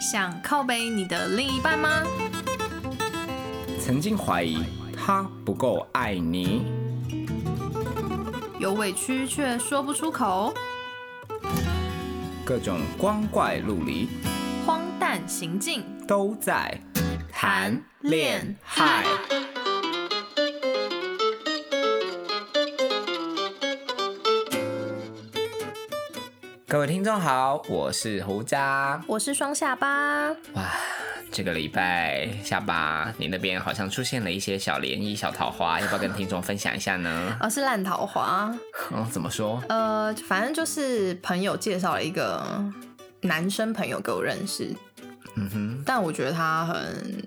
想靠背你的另一半吗？曾经怀疑他不够爱你，有委屈却说不出口，各种光怪陆离荒诞行径，都在谈恋爱。各位听众好，我是胡渣。我是双下巴。哇，这个礼拜下巴，你那边好像出现了一些小涟漪、小桃花，要不要跟听众分享一下呢？哦，是烂桃花。哦，怎么说？呃，反正就是朋友介绍了一个男生朋友给我认识，嗯哼，但我觉得他很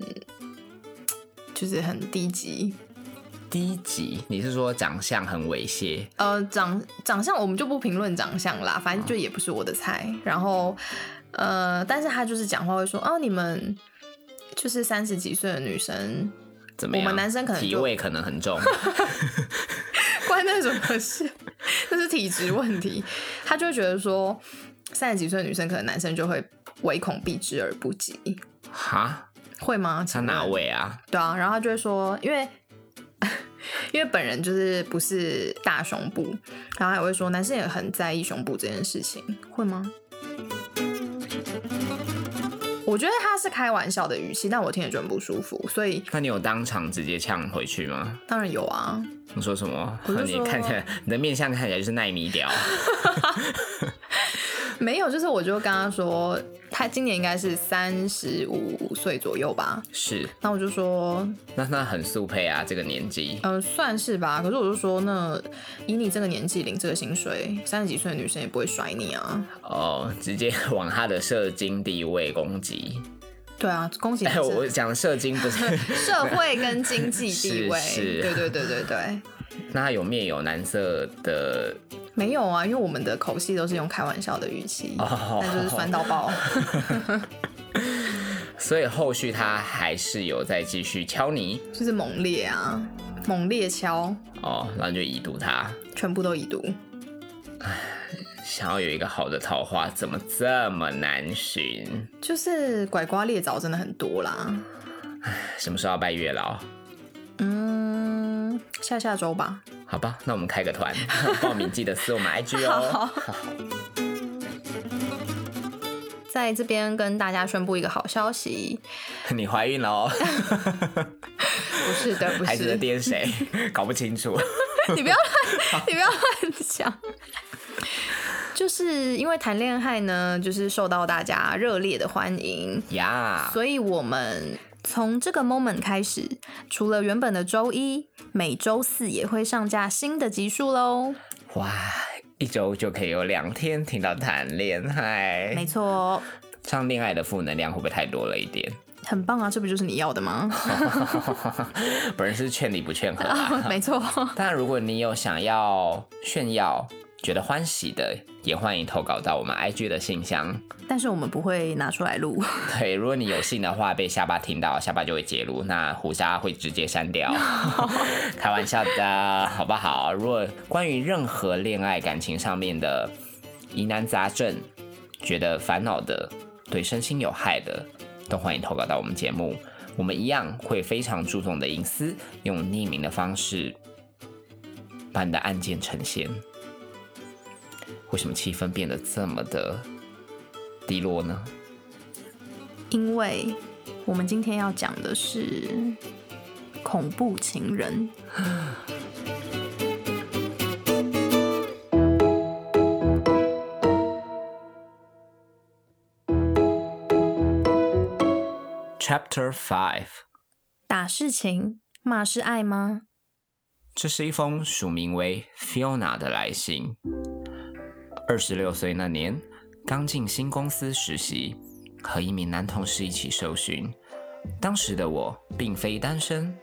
就是很低级。低级？你是说长相很猥亵？呃，长长相我们就不评论长相啦，反正就也不是我的菜。然后，呃，但是他就是讲话会说，哦，你们就是三十几岁的女生，怎么样？我们男生可能就体味可能很重。关那什么事？那是体质问题。他就会觉得说，三十几岁的女生可能男生就会唯恐避之而不及。哈？会吗？他哪位啊？对啊，然后他就会说，因为 因为本人就是不是大胸部，然后还会说男生也很在意胸部这件事情，会吗？我觉得他是开玩笑的语气，但我听着就很不舒服，所以那你有当场直接呛回去吗？当然有啊。你说什么？你看起来你的面相看起来就是奈米屌。没有，就是我就跟他说，他今年应该是三十五岁左右吧。是，那我就说，那那很速配啊，这个年纪。呃，算是吧。可是我就说，那以你这个年纪领这个薪水，三十几岁的女生也不会甩你啊。哦，直接往他的社经地位攻击。对啊，恭喜你哎，我讲社经不是 社会跟经济地位。是是对对对对对，那他有面有难色的没有啊，因为我们的口气都是用开玩笑的语气，哦那就是酸到爆。所以后续他还是有在继续敲你就是猛烈啊，猛烈敲，哦，然后就已读他。全部都已读。想要有一个好的桃花，怎么这么难寻？就是拐瓜裂枣真的很多啦。什么时候要拜月老？嗯，下下周吧。好吧，那我们开个团，报名记得私我们 IG 哦。在这边跟大家宣布一个好消息，你怀孕了哦？不是的，不孩子的是，爹是谁？搞不清楚。你不要乱，你不要乱讲。就是因为谈恋爱呢，就是受到大家热烈的欢迎，呀所以我们从这个 moment 开始，除了原本的周一，每周四也会上架新的集数喽。哇，一周就可以有两天听到谈恋爱没。错，上恋爱的负能量会不会太多了一点？很棒啊，这不就是你要的吗？本人是劝你不劝和啊。没错，但，如果你有想要炫耀、觉得欢喜的，也欢迎投稿到我们 IG 的信箱。但是我们不会拿出来录。对，如果你有幸的话，被下巴听到，下巴就会揭露，那胡渣会直接删掉。开玩笑的，好不好？如果关于任何恋爱感情上面的疑难杂症，觉得烦恼的，对身心有害的，都欢迎投稿到我们节目。我们一样会非常注重的隐私，用匿名的方式把你的案件呈现。为什么气氛变得这么的低落呢？因为我们今天要讲的是恐怖情人。Chapter Five，打是情，骂是爱吗？这是一封署名为 Fiona 的来信。二十六岁那年，刚进新公司实习，和一名男同事一起受训。当时的我并非单身，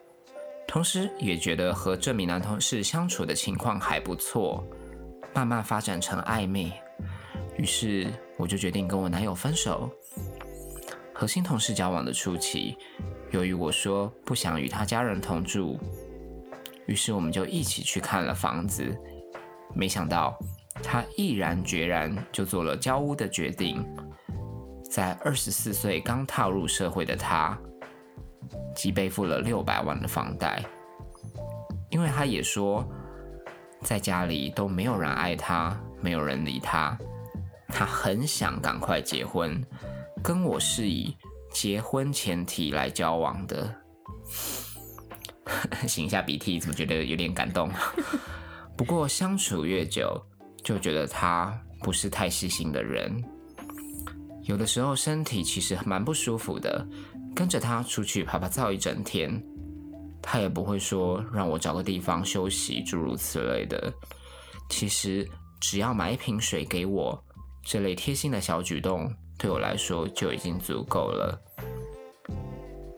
同时也觉得和这名男同事相处的情况还不错，慢慢发展成暧昧。于是我就决定跟我男友分手。和新同事交往的初期，由于我说不想与他家人同住，于是我们就一起去看了房子。没想到他毅然决然就做了交屋的决定。在二十四岁刚踏入社会的他，即背负了六百万的房贷。因为他也说，在家里都没有人爱他，没有人理他，他很想赶快结婚，跟我是以结婚前提来交往的。擤一下鼻涕，怎么觉得有点感动？不过相处越久，就觉得他不是太细心的人。有的时候身体其实蛮不舒服的，跟着他出去啪啪照一整天。他也不会说让我找个地方休息，诸如此类的。其实只要买一瓶水给我，这类贴心的小举动对我来说就已经足够了。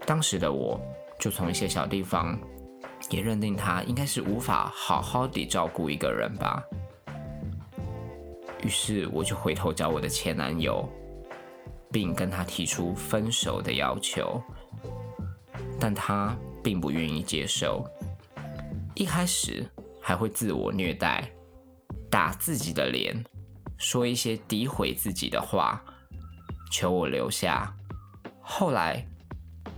当时的我就从一些小地方也认定他应该是无法好好地照顾一个人吧。于是我就回头找我的前男友，并跟他提出分手的要求，但他。并不愿意接受，一开始还会自我虐待，打自己的脸，说一些诋毁自己的话，求我留下。后来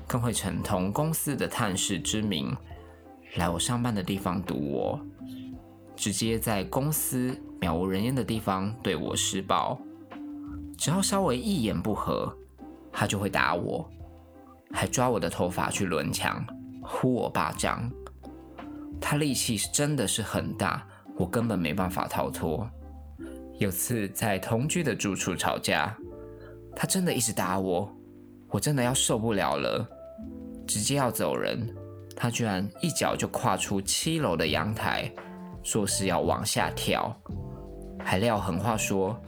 更会逞同公司的探视之名，来我上班的地方堵我，直接在公司渺无人烟的地方对我施暴。只要稍微一言不合，他就会打我，还抓我的头发去轮墙。呼我巴掌，他力气是真的是很大，我根本没办法逃脱。有次在同居的住处吵架，他真的一直打我，我真的要受不了了，直接要走人。他居然一脚就跨出七楼的阳台，说是要往下跳，还撂狠话说：“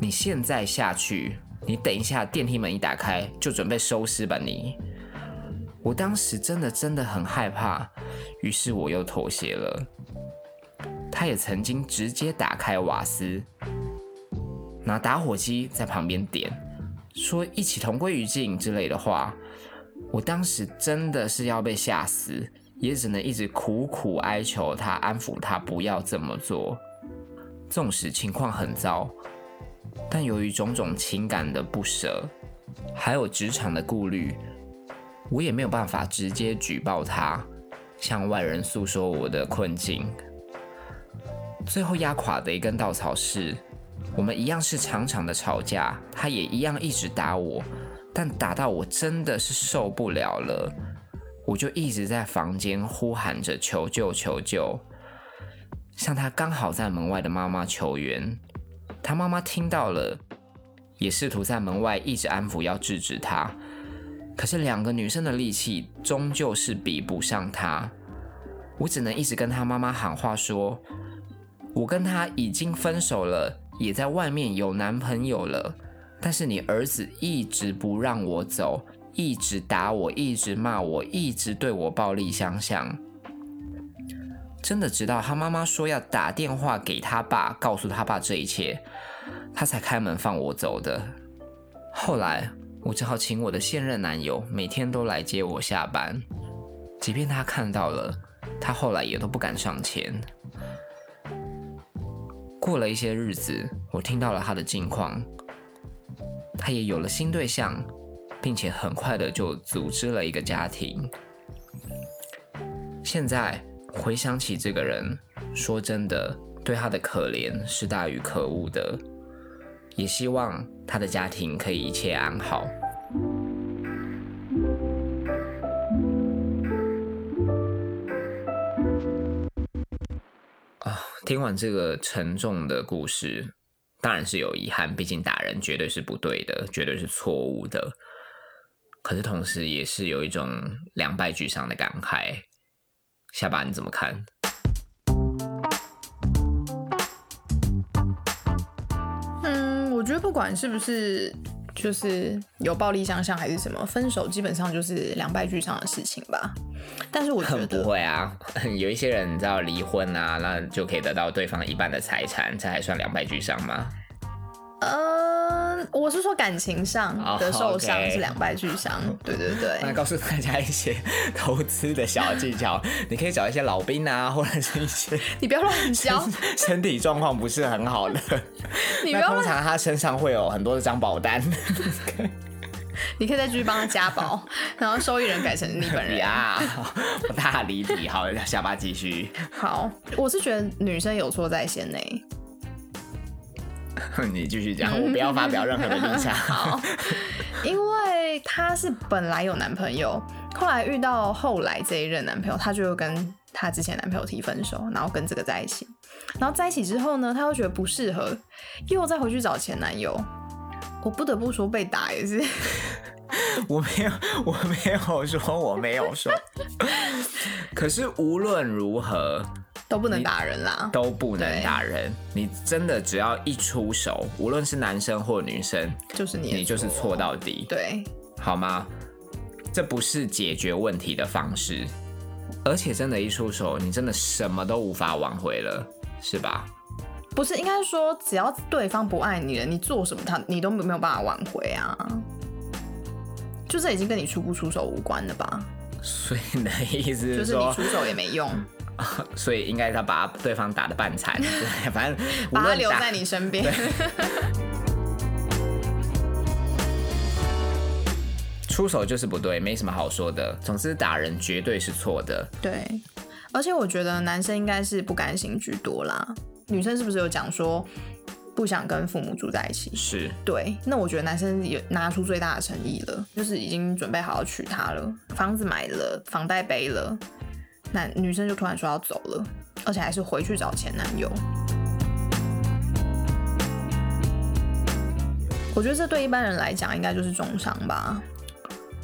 你现在下去，你等一下电梯门一打开，就准备收尸吧你。”我当时真的真的很害怕，于是我又妥协了。他也曾经直接打开瓦斯，拿打火机在旁边点，说一起同归于尽之类的话。我当时真的是要被吓死，也只能一直苦苦哀求他，安抚他不要这么做。纵使情况很糟，但由于种种情感的不舍，还有职场的顾虑。我也没有办法直接举报他，向外人诉说我的困境。最后压垮的一根稻草是，我们一样是常常的吵架，他也一样一直打我，但打到我真的是受不了了，我就一直在房间呼喊着求救求救，向他刚好在门外的妈妈求援。他妈妈听到了，也试图在门外一直安抚，要制止他。可是两个女生的力气终究是比不上他，我只能一直跟他妈妈喊话，说我跟他已经分手了，也在外面有男朋友了。但是你儿子一直不让我走，一直打我，一直骂我，一直对我暴力相向。真的直到他妈妈说要打电话给他爸，告诉他爸这一切，他才开门放我走的。后来。我只好请我的现任男友每天都来接我下班，即便他看到了，他后来也都不敢上前。过了一些日子，我听到了他的近况，他也有了新对象，并且很快的就组织了一个家庭。现在回想起这个人，说真的，对他的可怜是大于可恶的。也希望他的家庭可以一切安好。啊，听完这个沉重的故事，当然是有遗憾，毕竟打人绝对是不对的，绝对是错误的。可是同时也是有一种两败俱伤的感慨。下巴你怎么看？嗯我觉得不管是不是就是有暴力相向还是什么，分手基本上就是两败俱伤的事情吧。但是我觉得不会啊，有一些人你知道离婚啊，那就可以得到对方一半的财产，这还算两败俱伤吗？嗯，我是说感情上哦的受伤是两败俱伤。对对对，那告诉大家一些投资的小技巧，你可以找一些老兵啊，或者是一些 你不要乱教，身体状况不是很好的。你不要乱，那通常他身上会有很多的张保单。你可以再继续帮他加保，然后受益人改成你本人。呀，我大离题。好，下巴继续。好，我是觉得女生有错在先呢。你继续讲，我不要发表任何的立场。好，因为她是本来有男朋友，后来遇到后来这一任男朋友，她就跟她之前男朋友提分手，然后跟这个在一起，然后在一起之后呢，她又觉得不适合，又再回去找前男友。我不得不说，被打也是，我没有，我没有说，我没有说。可是无论如何都不能打人啦。都不能打人。你真的只要一出手，无论是男生或女生，就是你，你就是错。到底，对，好吗？这不是解决问题的方式，而且真的，一出手，你真的什么都无法挽回了，是吧？不是应该说，只要对方不爱你了，你做什么他你都没有办法挽回啊。就这已经跟你出不出手无关了吧？所以你的意思就是你，出手也没用，所以应该他把对方打的半残，对 反正无把他留在你身边。出手就是不对，没什么好说的。总之，打人绝对是错的。对，而且我觉得男生应该是不甘心居多啦。女生是不是有讲说不想跟父母住在一起？是，对，那我觉得男生也拿出最大的诚意了，就是已经准备好要娶她了，房子买了，房贷背了，那女生就突然说要走了，而且还是回去找前男友。我觉得这对一般人来讲应该就是重伤吧。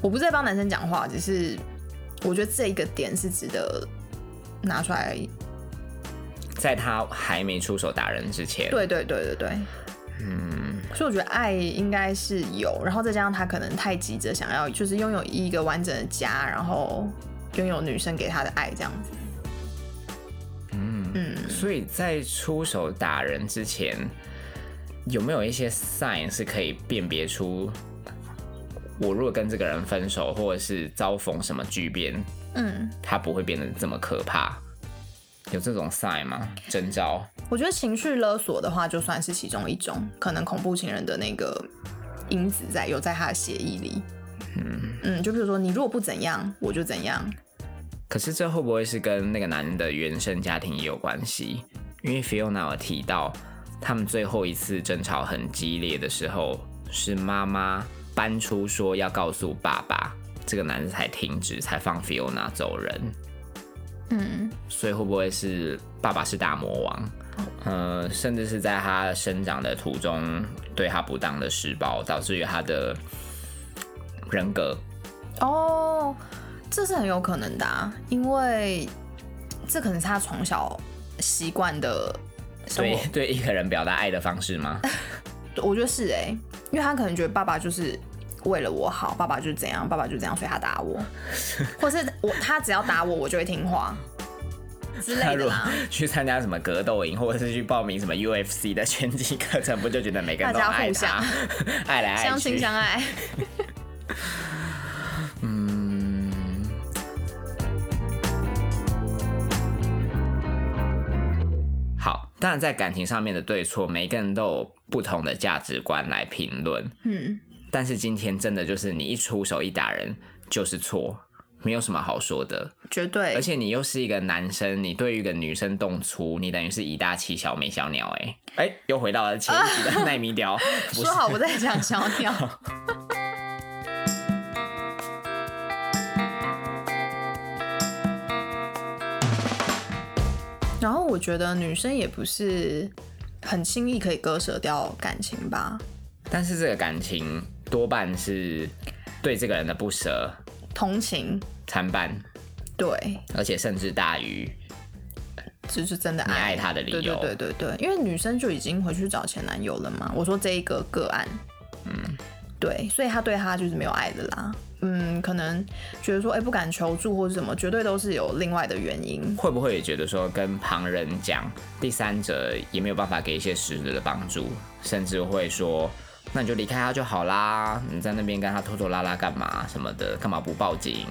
我不是在帮男生讲话，只是我觉得这一个点是值得拿出来。在他还没出手打人之前，对对对对对，嗯，所以我觉得爱应该是有，然后再加上他可能太急着想要就是拥有一个完整的家，然后拥有女生给他的爱这样子。嗯嗯，所以在出手打人之前，有没有一些 sign 是可以辨别出，我如果跟这个人分手，或者是遭逢什么巨变，嗯，他不会变得这么可怕？有这种 sign 吗？征兆？我觉得情绪勒索的话，就算是其中一种，可能恐怖情人的那个因子在有在他的协议里。嗯，嗯，就比如说你如果不怎样，我就怎样。可是这会不会是跟那个男人的原生家庭也有关系？因为 Fiona 有提到，他们最后一次争吵很激烈的时候，是妈妈搬出说要告诉爸爸，这个男人才停止，才放 Fiona 走人。嗯，所以会不会是爸爸是大魔王？呃，甚至是在他生长的途中对他不当的施暴，导致于他的人格哦，这是很有可能的、啊，因为这可能是他从小习惯的生对活。对一个人表达爱的方式吗？我觉得是哎、因为他可能觉得爸爸就是为了我好，爸爸就是怎样，爸爸就这样，所以他打我，或是我他只要打我，我就会听话之类的啦。去参加什么格斗营，或者是去报名什么 UFC 的拳击课程，不就觉得每个人都互相他，爱来爱去，相亲相爱，当然在感情上面的对错，每个人都有不同的价值观来评论。嗯，但是今天真的就是你一出手一打人就是错，没有什么好说的。绝对。而且你又是一个男生，你对于一个女生动粗，你等于是以大欺小没小鸟、欸。哎哎，又回到了前一集的 奈米屌，说好不再讲小鸟。我觉得女生也不是很轻易可以割舍掉感情吧，但是这个感情多半是对这个人的不舍同情，参半，对，而且甚至大于就是真的爱。你爱他的理由。对对对对对，因为女生就已经回去找前男友了嘛。我说这一个个案，嗯，对，所以他对他就是没有爱的啦。嗯，可能觉得说，哎、不敢求助或者什么，绝对都是有另外的原因。会不会也觉得说跟旁人讲，第三者也没有办法给一些实质的帮助，甚至会说那你就离开他就好啦。你在那边跟他拖拖拉拉干嘛什么的？干嘛不报警？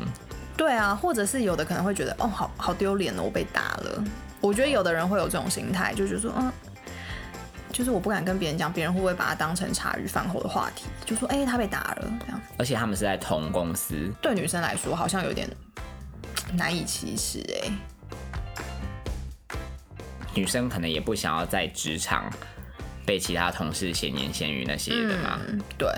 对啊，或者是有的可能会觉得，哦，好好丢脸哦，我被打了。我觉得有的人会有这种心态，就觉得说，嗯，就是我不敢跟别人讲，别人会不会把它当成茶余饭后的话题？就说，哎、他被打了这样。而且他们是在同公司，对女生来说，好像有点难以启齿哎。女生可能也不想要在职场被其他同事闲言闲语那些的嘛。嗯，对，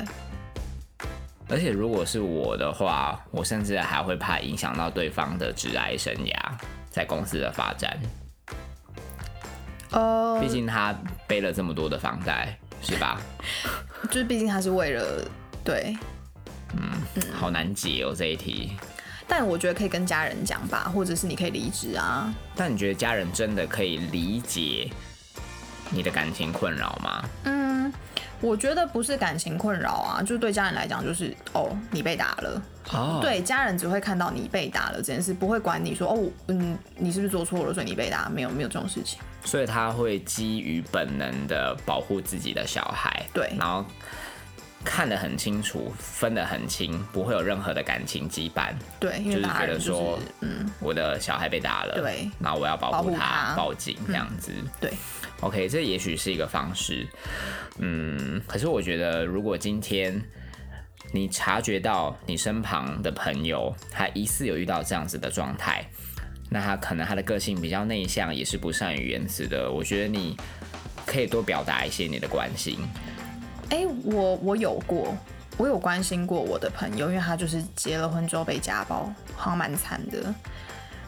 而且如果是我的话，我甚至还会怕影响到对方的职涯生涯，在公司的发展。呃毕，竟他背了这么多的房贷，是吧？就是毕竟他是为了对，嗯好难解哦这一题。但我觉得可以跟家人讲吧，或者是你可以离职啊。但你觉得家人真的可以理解你的感情困扰吗？嗯，我觉得不是感情困扰啊，就是对家人来讲，就是哦，你被打了。哦，对，家人只会看到你被打了这件事，不会管你说哦，嗯，你是不是做错了，所以你被打，没有没有这种事情。所以他会基于本能的保护自己的小孩，对。然后看得很清楚，分得很清，不会有任何的感情羁绊。对，就是觉得说嗯，我的小孩被打了，对，然后我要保保护他，护他。报警这样子。对，OK，这也许是一个方式，嗯，可是我觉得如果今天你察觉到你身旁的朋友他疑似有遇到这样子的状态，那他可能他的个性比较内向，也是不善于言辞的，我觉得你可以多表达一些你的关心。哎、我我有过，我有关心过我的朋友，因为他就是结了婚之后被家暴，好像蛮惨的。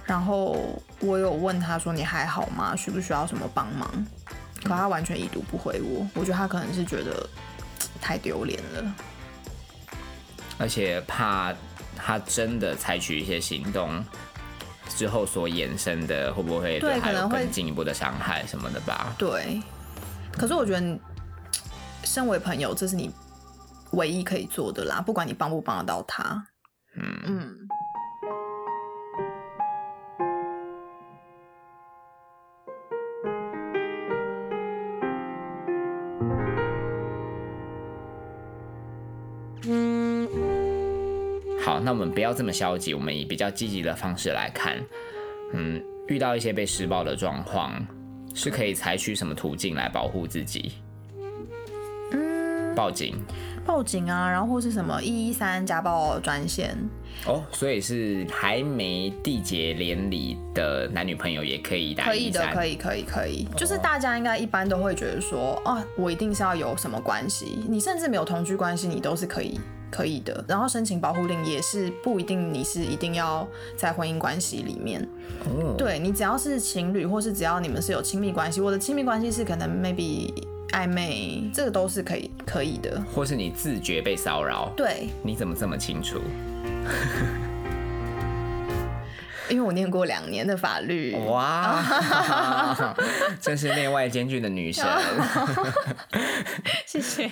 然后我有问他说：“你还好吗？需不需要什么帮忙？”可他完全已读不回我，我觉得他可能是觉得太丢脸了。而且怕他真的采取一些行动之后所衍生的，会不会对可能会更进一步的伤害什么的吧？对，可是我觉得你身为朋友，这是你唯一可以做的啦，不管你帮不帮得到他。嗯，嗯，那我们不要这么消极，我们以比较积极的方式来看。嗯，遇到一些被施暴的状况，是可以采取什么途径来保护自己？嗯，报警报警啊，然后或是什么一一三家暴专线，哦，所以是还没缔结连理的男女朋友也可以打可以的，可以。可以，可以。就是大家应该一般都会觉得说，啊，我一定是要有什么关系，你甚至没有同居关系，你都是可以。可以的，然后申请保护令也是不一定你是一定要在婚姻关系里面，哦，对你只要是情侣，或是只要你们是有亲密关系，我的亲密关系是可能 maybe 暧昧，这个都是可以可以的。或是你自觉被骚扰，对，你怎么这么清楚？因为我念过两年的法律，哇，真是内外兼具的女神。谢谢。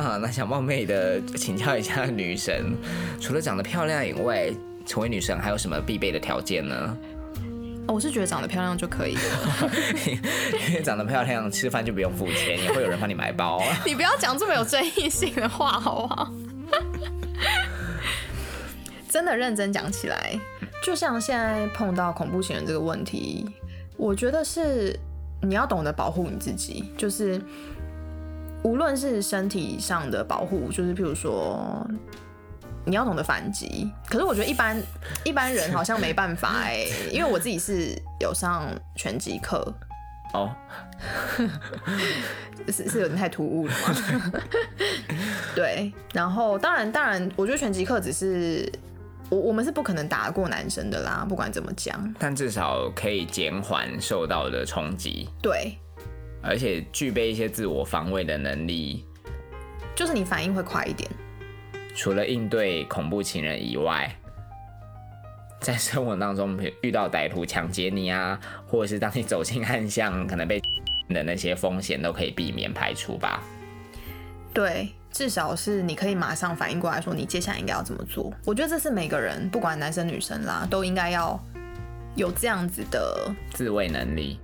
哇，那想冒昧的请教一下 女神，除了长得漂亮以外，成为女神还有什么必备的条件呢？我是觉得长得漂亮就可以了。因为长得漂亮，吃饭就不用付钱，也会有人帮你买包。你不要讲这么有争议性的话，好不好？真的认真讲起来，就像现在碰到恐怖情人这个问题，我觉得是你要懂得保护你自己，就是无论是身体上的保护，就是譬如说。你要懂得反击，可是我觉得一般一般人好像没办法哎、因为我自己是有上拳击课，哦，是是有点太突兀了嘛？对，然后当然当然，我觉得拳击课只是我我们是不可能打得过男生的啦，不管怎么讲。但至少可以减缓受到的冲击，对，而且具备一些自我防卫的能力。就是你反应会快一点。除了应对恐怖情人以外，在生活当中遇到歹徒抢劫你啊，或者是当你走进暗巷，可能被的那些风险都可以避免排除吧。对，至少是你可以马上反应过来说你接下来应该要怎么做。我觉得这是每个人不管男生女生啦，都应该要有这样子的自卫能力。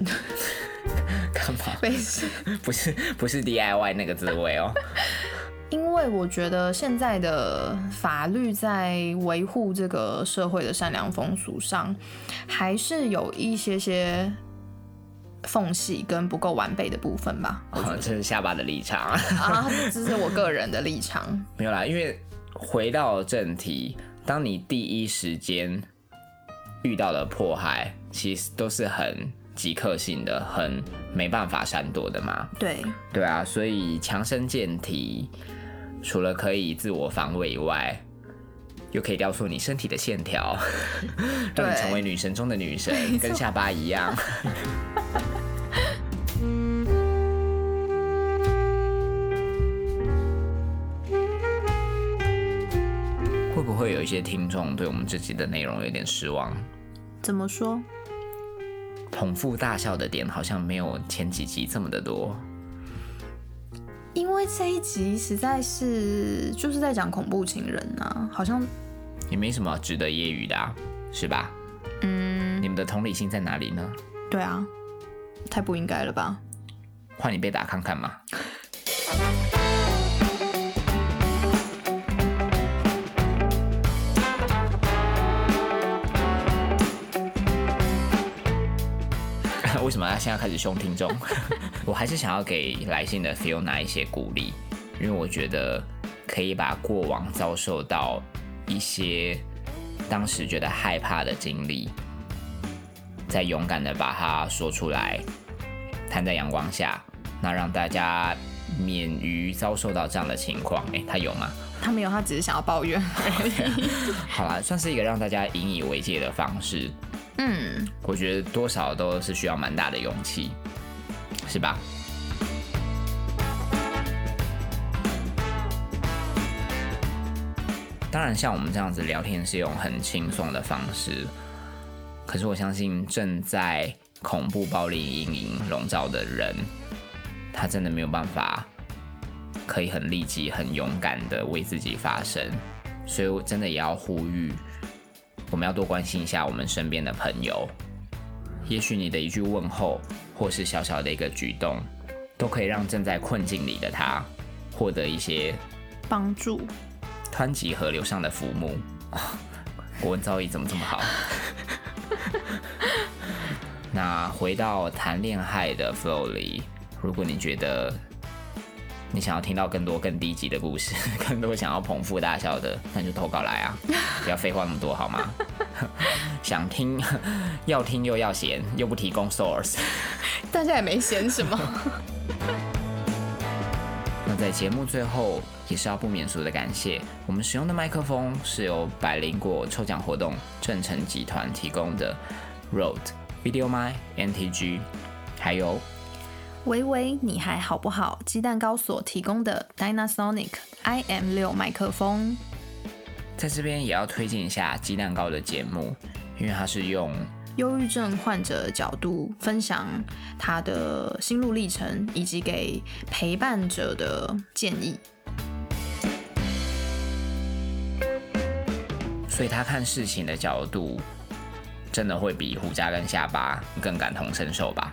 干嘛？没事，不是不是 DIY 那个滋味哦。因为我觉得现在的法律在维护这个社会的善良风俗上，还是有一些些缝隙跟不够完备的部分吧。哦，这是下巴的立场啊，这是我个人的立场。没有啦，因为回到正题，当你第一时间遇到了迫害，其实都是很即刻性的，很没办法闪躲的嘛。对，对啊，所以强身健体。除了可以自我防卫以外，又可以雕塑你身体的线条，让你成为女神中的女神，跟下巴一样。会不会有一些听众对我们这集的内容有点失望？怎么说？捧腹大笑的点好像没有前几集这么的多。因为这一集实在是就是在讲恐怖情人啊，好像也没什么值得揶揄的，啊，是吧？嗯，你们的同理心在哪里呢？对啊，太不应该了吧？换你被打看看嘛。为什么要现在开始凶听众？我还是想要给来信的 Fiona 一些鼓励，因为我觉得可以把过往遭受到一些当时觉得害怕的经历，再勇敢的把它说出来，摊在阳光下，那让大家免于遭受到这样的情况。哎，他有吗？他没有，他只是想要抱怨而已。好啦，算是一个让大家引以为戒的方式。嗯，我觉得多少都是需要蛮大的勇气，是吧？当然，像我们这样子聊天是用很轻松的方式，可是我相信正在恐怖暴力阴影笼罩的人，他真的没有办法可以很立即、很勇敢的为自己发声，所以我真的也要呼吁。我们要多关心一下我们身边的朋友，也许你的一句问候，或是小小的一个举动，都可以让正在困境里的他获得一些帮助。湍急河流上的浮木，国文造诣怎么这么好？那回到谈恋爱的 flow 里，如果你觉得你想要听到更多更低级的故事，更多想要捧腹大笑的，那就投稿来啊！不要废话那么多好吗？想听，要听又要闲，又不提供 source，大家也没闲什么。那在节目最后，也是要不免俗的感谢，我们使用的麦克风是由百灵果抽奖活动正成集团提供的 Rode Video My NTG，还有。喂喂，你还好不好？鸡蛋糕所提供的 Dynasonic IM 六麦克风，在这边也要推荐一下鸡蛋糕的节目，因为它是用忧郁症患者的角度分享他的心路历程，以及给陪伴者的建议，所以他看事情的角度真的会比胡渣跟下巴更感同身受吧。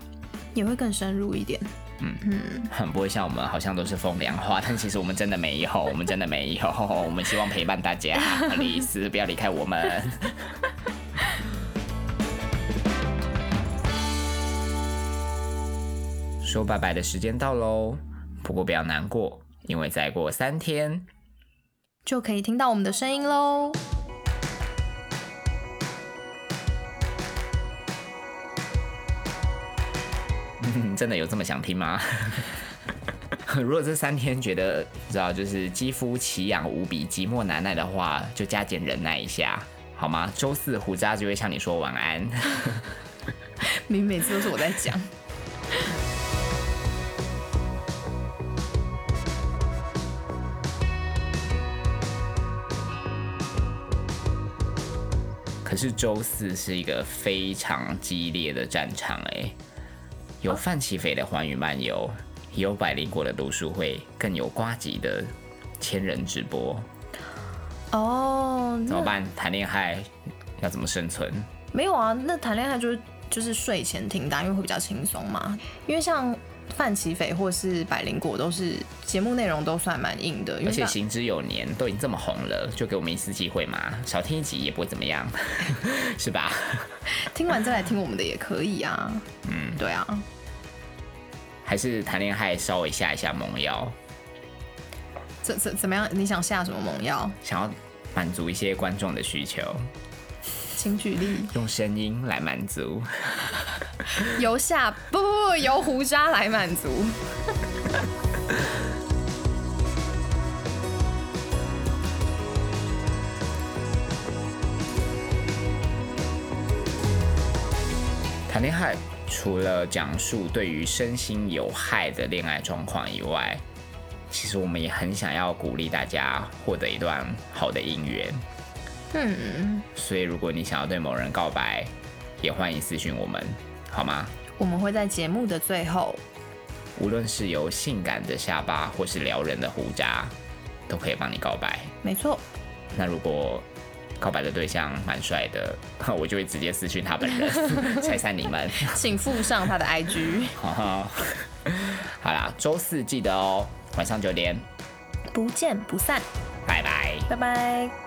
也会更深入一点，嗯嗯，很不会像我们好像都是风凉话，但其实我们真的没有，我们真的没有，我们希望陪伴大家，丽丝不要离开我们。说拜拜的时间到喽，不过不要难过，因为再过三天就可以听到我们的声音喽。真的有这么想听吗？如果这三天觉得知道就是肌肤奇痒无比、寂寞难耐的话，就加减忍耐一下，好吗？周四胡渣就会向你说晚安。你每次都是我在讲。可是周四是一个非常激烈的战场，哎。有范起飞的环宇漫游，有百灵果的读书会，更有瓜吉的千人直播。哦，怎么办？谈恋爱要怎么生存？没有啊，那谈恋爱就是就是睡前听的啊，因为会比较轻松嘛。因为像范琪斐或是百灵果都是节目内容都算蛮硬的，而且行之有年，都已经这么红了，就给我们一次机会嘛，少听一集也不会怎么样，是吧？听完再来听我们的也可以啊。嗯，对啊，还是谈恋爱稍微下一下猛药，怎怎怎么样？你想下什么猛药？想要满足一些观众的需求，请举例。用声音来满足。由下不不不由胡渣来满足。谈恋爱除了讲述对于身心有害的恋爱状况以外，其实我们也很想要鼓励大家获得一段好的姻缘。嗯，所以如果你想要对某人告白，也欢迎私讯我们，好吗？我们会在节目的最后，无论是由性感的下巴或是撩人的胡渣，都可以帮你告白。没错，那如果告白的对象蛮帅的，我就会直接私讯他本人，拆散你们。请附上他的 IG，好啦，周四记得哦，晚上九点，不见不散，拜拜。拜拜。